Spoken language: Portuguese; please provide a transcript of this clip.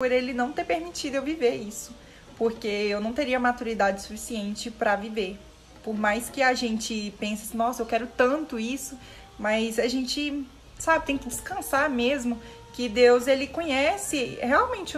por ele não ter permitido eu viver isso, porque eu não teria maturidade suficiente para viver. Por mais que a gente pense, assim, nossa, eu quero tanto isso, mas a gente, sabe, tem que descansar mesmo que Deus ele conhece realmente o